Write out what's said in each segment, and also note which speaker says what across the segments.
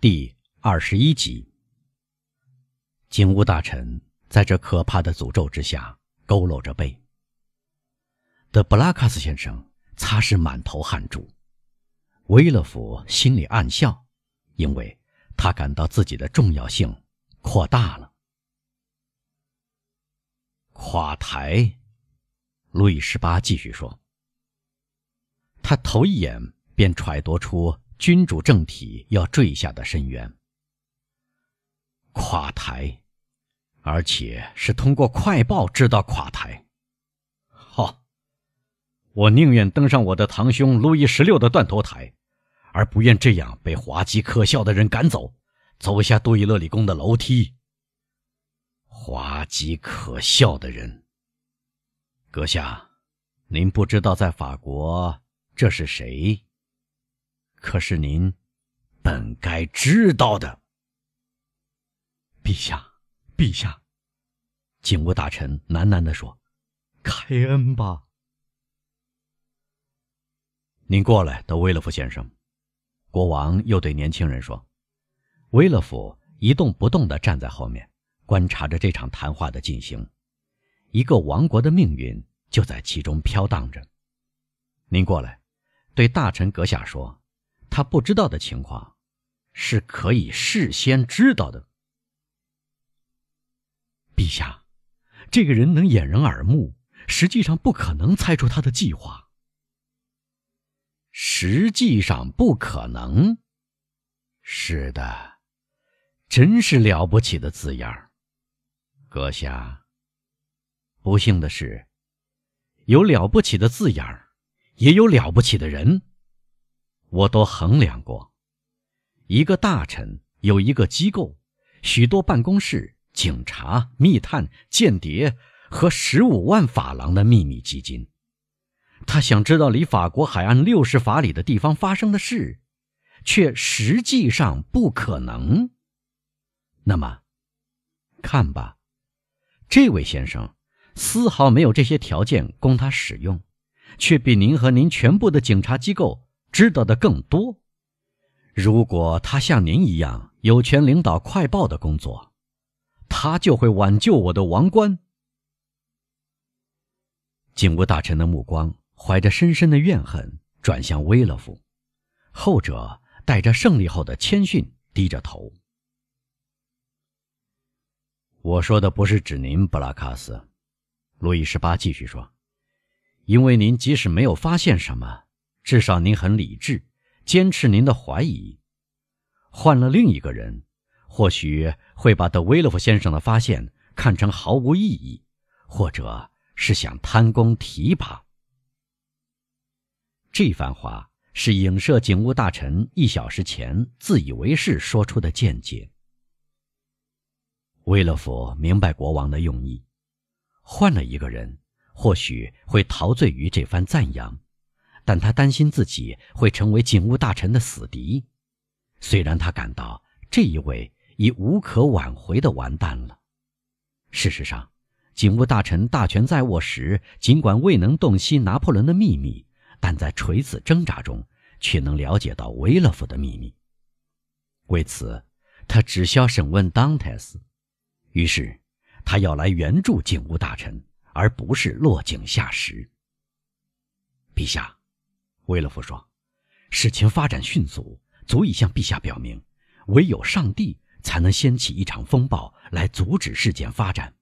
Speaker 1: 第二十一集，景乌大臣在这可怕的诅咒之下佝偻着背。德布拉卡斯先生擦拭满头汗珠，威勒夫心里暗笑，因为他感到自己的重要性扩大了。垮台，路易十八继续说，他头一眼便揣度出。君主政体要坠下的深渊，垮台，而且是通过快报知道垮台。好，我宁愿登上我的堂兄路易十六的断头台，而不愿这样被滑稽可笑的人赶走，走下杜伊勒里宫的楼梯。滑稽可笑的人，阁下，您不知道在法国这是谁？可是您本该知道的，陛下，陛下，警务大臣喃喃地说：“开恩吧。”您过来，德威勒夫先生。国王又对年轻人说：“威勒夫一动不动地站在后面，观察着这场谈话的进行。一个王国的命运就在其中飘荡着。您过来，对大臣阁下说。”他不知道的情况，是可以事先知道的。陛下，这个人能掩人耳目，实际上不可能猜出他的计划。实际上不可能。是的，真是了不起的字眼儿，阁下。不幸的是，有了不起的字眼儿，也有了不起的人。我都衡量过，一个大臣有一个机构，许多办公室、警察、密探、间谍和十五万法郎的秘密基金。他想知道离法国海岸六十法里的地方发生的事，却实际上不可能。那么，看吧，这位先生丝毫没有这些条件供他使用，却比您和您全部的警察机构。知道的更多。如果他像您一样有权领导快报的工作，他就会挽救我的王冠。警务大臣的目光怀着深深的怨恨转向威勒夫，后者带着胜利后的谦逊低着头。我说的不是指您，布拉卡斯。路易十八继续说：“因为您即使没有发现什么。”至少您很理智，坚持您的怀疑。换了另一个人，或许会把德威勒夫先生的发现看成毫无意义，或者是想贪功提拔。这番话是影射警务大臣一小时前自以为是说出的见解。威勒夫明白国王的用意，换了一个人，或许会陶醉于这番赞扬。但他担心自己会成为警务大臣的死敌，虽然他感到这一位已无可挽回的完蛋了。事实上，警务大臣大权在握时，尽管未能洞悉拿破仑的秘密，但在垂死挣扎中却能了解到维勒夫的秘密。为此，他只需要审问当泰斯。于是，他要来援助警务大臣，而不是落井下石。陛下。威勒夫说：“事情发展迅速，足以向陛下表明，唯有上帝才能掀起一场风暴来阻止事件发展。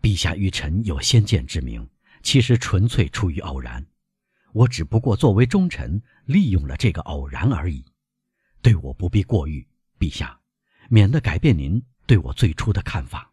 Speaker 1: 陛下与臣有先见之明，其实纯粹出于偶然。我只不过作为忠臣，利用了这个偶然而已。对我不必过誉，陛下，免得改变您对我最初的看法。”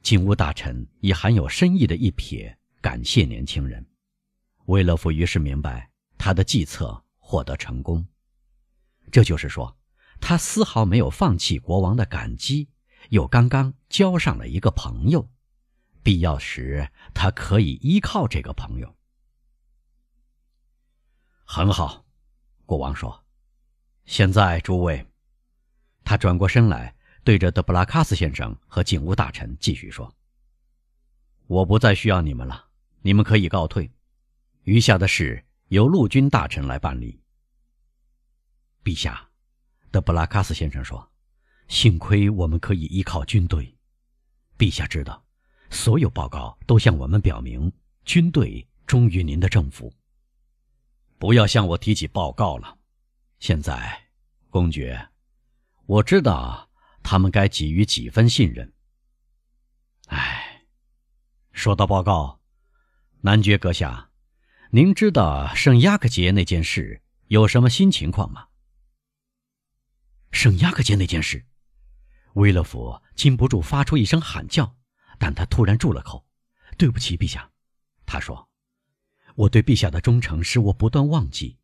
Speaker 1: 警务大臣以含有深意的一瞥感谢年轻人。威勒夫于是明白，他的计策获得成功。这就是说，他丝毫没有放弃国王的感激，又刚刚交上了一个朋友。必要时，他可以依靠这个朋友。很好，国王说：“现在，诸位。”他转过身来，对着德布拉卡斯先生和警务大臣继续说：“我不再需要你们了，你们可以告退。”余下的事由陆军大臣来办理。陛下，德布拉卡斯先生说：“幸亏我们可以依靠军队。陛下知道，所有报告都向我们表明，军队忠于您的政府。不要向我提起报告了。现在，公爵，我知道他们该给予几分信任。哎，说到报告，男爵阁下，您知道圣亚克节那件事有什么新情况吗？”圣亚克杰那件事，威勒福禁不住发出一声喊叫，但他突然住了口。“对不起，陛下。”他说，“我对陛下的忠诚使我不断忘记，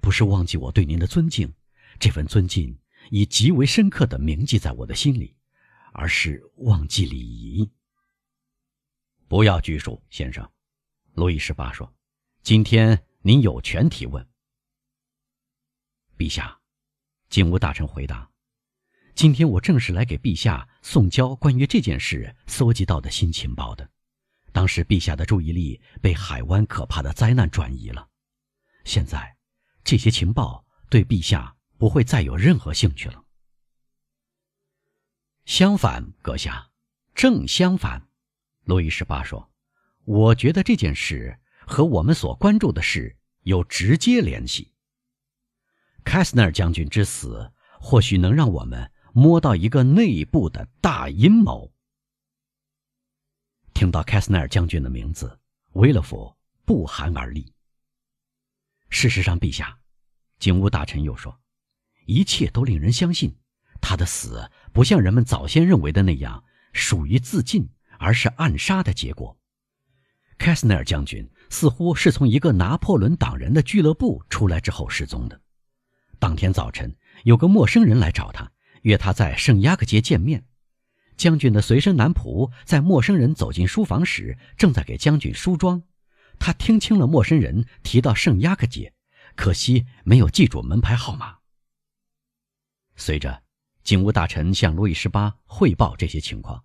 Speaker 1: 不是忘记我对您的尊敬，这份尊敬已极为深刻地铭记在我的心里，而是忘记礼仪。”不要拘束，先生，路易十八说：“今天您有权提问。”陛下。警务大臣回答：“今天我正是来给陛下送交关于这件事搜集到的新情报的。当时陛下的注意力被海湾可怕的灾难转移了，现在这些情报对陛下不会再有任何兴趣了。相反，阁下，正相反。”路易十八说：“我觉得这件事和我们所关注的事有直接联系。”凯斯纳尔将军之死，或许能让我们摸到一个内部的大阴谋。听到凯斯纳尔将军的名字，威勒福不寒而栗。事实上，陛下，警务大臣又说，一切都令人相信，他的死不像人们早先认为的那样属于自尽，而是暗杀的结果。凯斯纳尔将军似乎是从一个拿破仑党人的俱乐部出来之后失踪的。当天早晨，有个陌生人来找他，约他在圣雅克街见面。将军的随身男仆在陌生人走进书房时，正在给将军梳妆。他听清了陌生人提到圣雅克街，可惜没有记住门牌号码。随着警务大臣向路易十八汇报这些情况，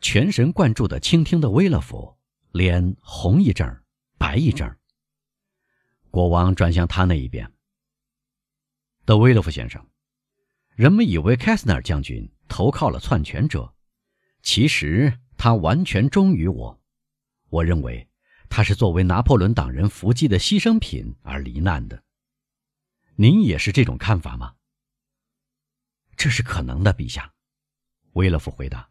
Speaker 1: 全神贯注地倾听的威勒福脸红一阵儿，白一阵儿。国王转向他那一边。德威勒夫先生，人们以为凯斯纳将军投靠了篡权者，其实他完全忠于我。我认为他是作为拿破仑党人伏击的牺牲品而罹难的。您也是这种看法吗？这是可能的，陛下。威勒夫回答。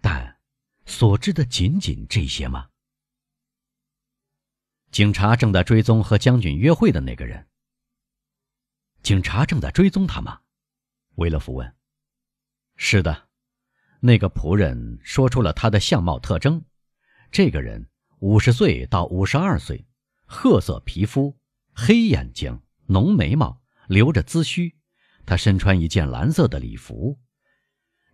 Speaker 1: 但所知的仅仅这些吗？警察正在追踪和将军约会的那个人。警察正在追踪他吗？威勒福问。是的，那个仆人说出了他的相貌特征。这个人五十岁到五十二岁，褐色皮肤，黑眼睛，浓眉毛，留着髭须。他身穿一件蓝色的礼服，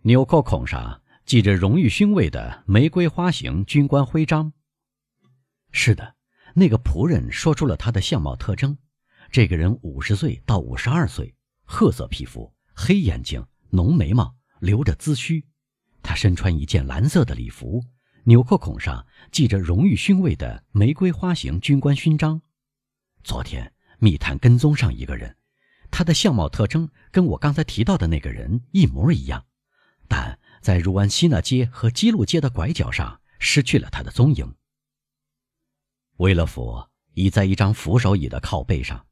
Speaker 1: 纽扣孔上系着荣誉勋位的玫瑰花形军官徽章。是的，那个仆人说出了他的相貌特征。这个人五十岁到五十二岁，褐色皮肤，黑眼睛，浓眉毛，留着髭须。他身穿一件蓝色的礼服，纽扣孔上系着荣誉勋位的玫瑰花形军官勋章。昨天密探跟踪上一个人，他的相貌特征跟我刚才提到的那个人一模一样，但在如安西纳街和基路街的拐角上失去了他的踪影。威勒福倚在一张扶手椅的靠背上。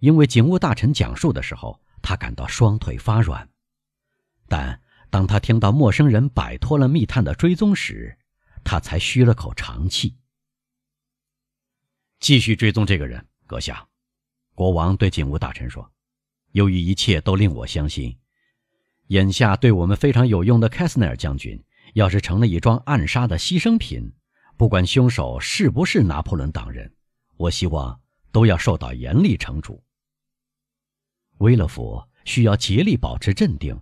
Speaker 1: 因为警务大臣讲述的时候，他感到双腿发软，但当他听到陌生人摆脱了密探的追踪时，他才吁了口长气。继续追踪这个人，阁下，国王对警务大臣说：“由于一切都令我相信，眼下对我们非常有用的凯斯奈尔将军，要是成了一桩暗杀的牺牲品，不管凶手是不是拿破仑党人，我希望都要受到严厉惩处。”威勒福需要竭力保持镇定，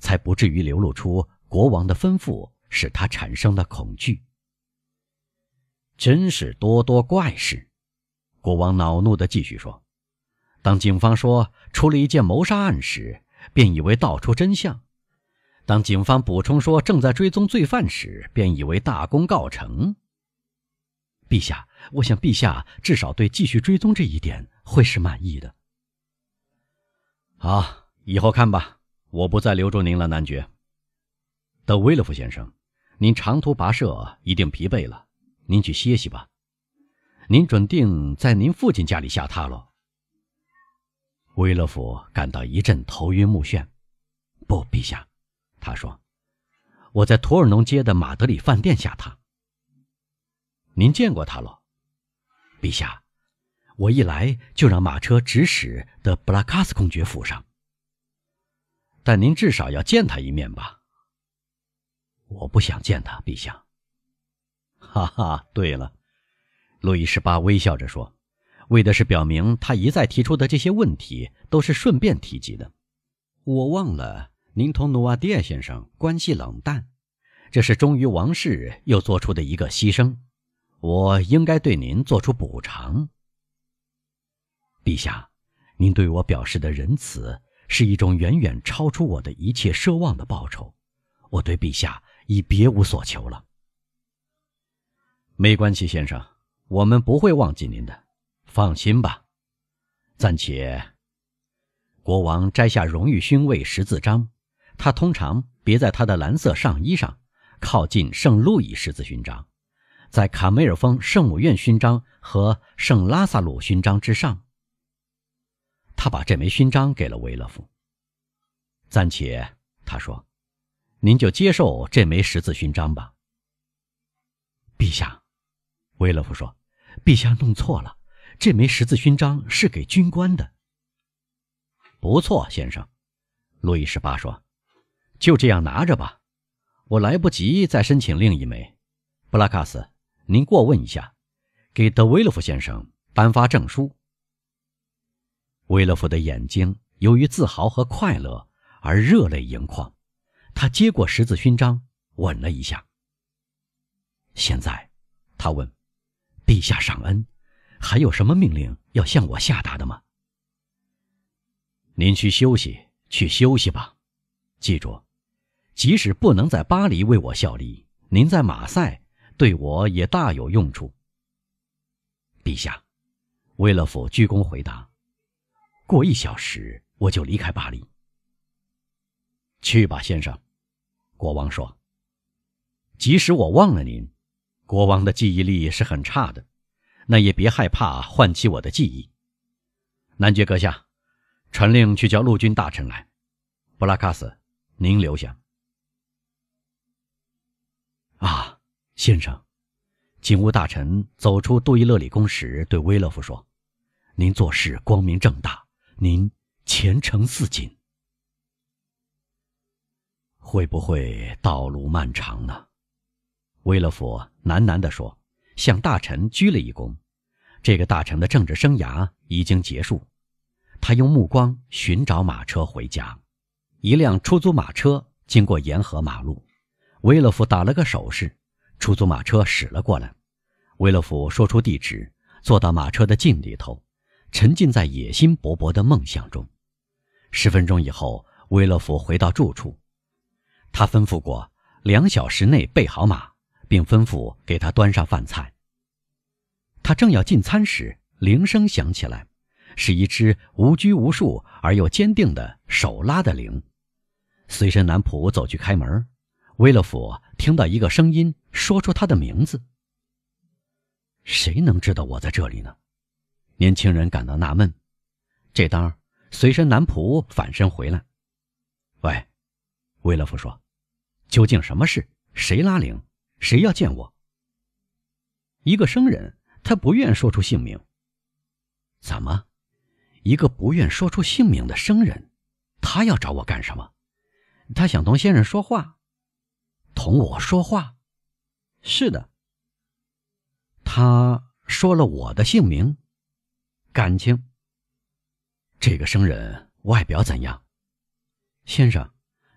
Speaker 1: 才不至于流露出国王的吩咐使他产生的恐惧。真是多多怪事！国王恼怒地继续说：“当警方说出了一件谋杀案时，便以为道出真相；当警方补充说正在追踪罪犯时，便以为大功告成。陛下，我想陛下至少对继续追踪这一点会是满意的。”好，以后看吧，我不再留住您了，男爵。德威勒夫先生，您长途跋涉一定疲惫了，您去歇息吧。您准定在您父亲家里下榻喽？威勒夫感到一阵头晕目眩。不，陛下，他说：“我在图尔农街的马德里饭店下榻。”您见过他喽？陛下，我一来就让马车直驶的布拉卡斯公爵府上。但您至少要见他一面吧？我不想见他，陛下。哈哈，对了。路易十八微笑着说：“为的是表明他一再提出的这些问题都是顺便提及的。我忘了，您同努瓦迪埃先生关系冷淡，这是忠于王室又做出的一个牺牲。我应该对您做出补偿。陛下，您对我表示的仁慈是一种远远超出我的一切奢望的报酬。我对陛下已别无所求了。没关系，先生。”我们不会忘记您的，放心吧。暂且，国王摘下荣誉勋位十字章，他通常别在他的蓝色上衣上，靠近圣路易十字勋章，在卡梅尔峰圣母院勋章和圣拉萨鲁勋章之上。他把这枚勋章给了维勒夫。暂且，他说：“您就接受这枚十字勋章吧。”陛下，维勒夫说。陛下弄错了，这枚十字勋章是给军官的。不错，先生，路易十八说：“就这样拿着吧，我来不及再申请另一枚。”布拉卡斯，您过问一下，给德维勒夫先生颁发证书。维勒夫的眼睛由于自豪和快乐而热泪盈眶，他接过十字勋章，吻了一下。现在，他问。陛下赏恩，还有什么命令要向我下达的吗？您去休息，去休息吧。记住，即使不能在巴黎为我效力，您在马赛对我也大有用处。陛下，威勒夫鞠躬回答：“过一小时我就离开巴黎。”去吧，先生。国王说：“即使我忘了您。”国王的记忆力是很差的，那也别害怕唤起我的记忆。男爵阁下，传令去叫陆军大臣来。布拉卡斯，您留下。啊，先生，警务大臣走出杜伊勒里宫时对威勒夫说：“您做事光明正大，您前程似锦。会不会道路漫长呢？”威勒夫喃喃地说，向大臣鞠了一躬。这个大臣的政治生涯已经结束。他用目光寻找马车回家。一辆出租马车经过沿河马路，威勒夫打了个手势，出租马车驶了过来。威勒夫说出地址，坐到马车的镜里头，沉浸在野心勃勃的梦想中。十分钟以后，威勒夫回到住处，他吩咐过两小时内备好马。并吩咐给他端上饭菜。他正要进餐时，铃声响起来，是一只无拘无束而又坚定的手拉的铃。随身男仆走去开门，威勒夫听到一个声音说出他的名字。谁能知道我在这里呢？年轻人感到纳闷。这当，随身男仆返身回来。喂，威勒夫说：“究竟什么事？谁拉铃？”谁要见我？一个生人，他不愿说出姓名。怎么，一个不愿说出姓名的生人，他要找我干什么？他想同先生说话，同我说话。是的。他说了我的姓名，感情。这个生人外表怎样？先生，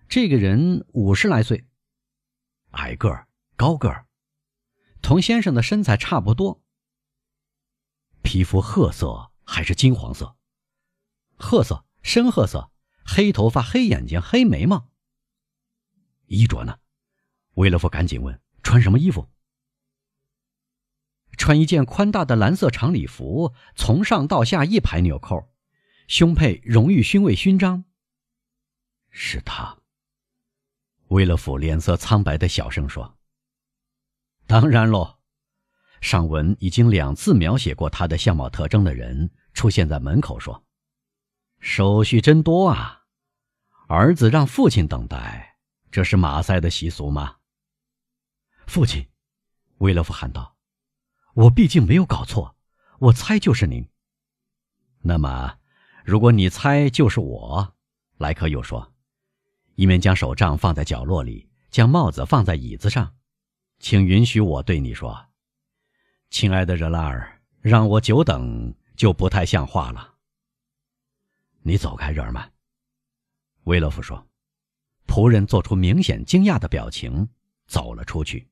Speaker 1: 这个人五十来岁，矮个儿。高个儿，同先生的身材差不多。皮肤褐色还是金黄色？褐色，深褐色，黑头发，黑眼睛，黑眉毛。衣着呢？维勒夫赶紧问：“穿什么衣服？”穿一件宽大的蓝色长礼服，从上到下一排纽扣，胸佩荣誉勋位勋章。是他。威勒甫脸色苍白的小声说：“当然喽。”上文已经两次描写过他的相貌特征的人出现在门口说：“手续真多啊！儿子让父亲等待，这是马赛的习俗吗？”父亲，威勒夫喊道：“我毕竟没有搞错，我猜就是您。那么，如果你猜就是我，莱克又说，一面将手杖放在角落里，将帽子放在椅子上，请允许我对你说。”亲爱的热拉尔，让我久等就不太像话了。你走开，热尔曼。威勒夫说。仆人做出明显惊讶的表情，走了出去。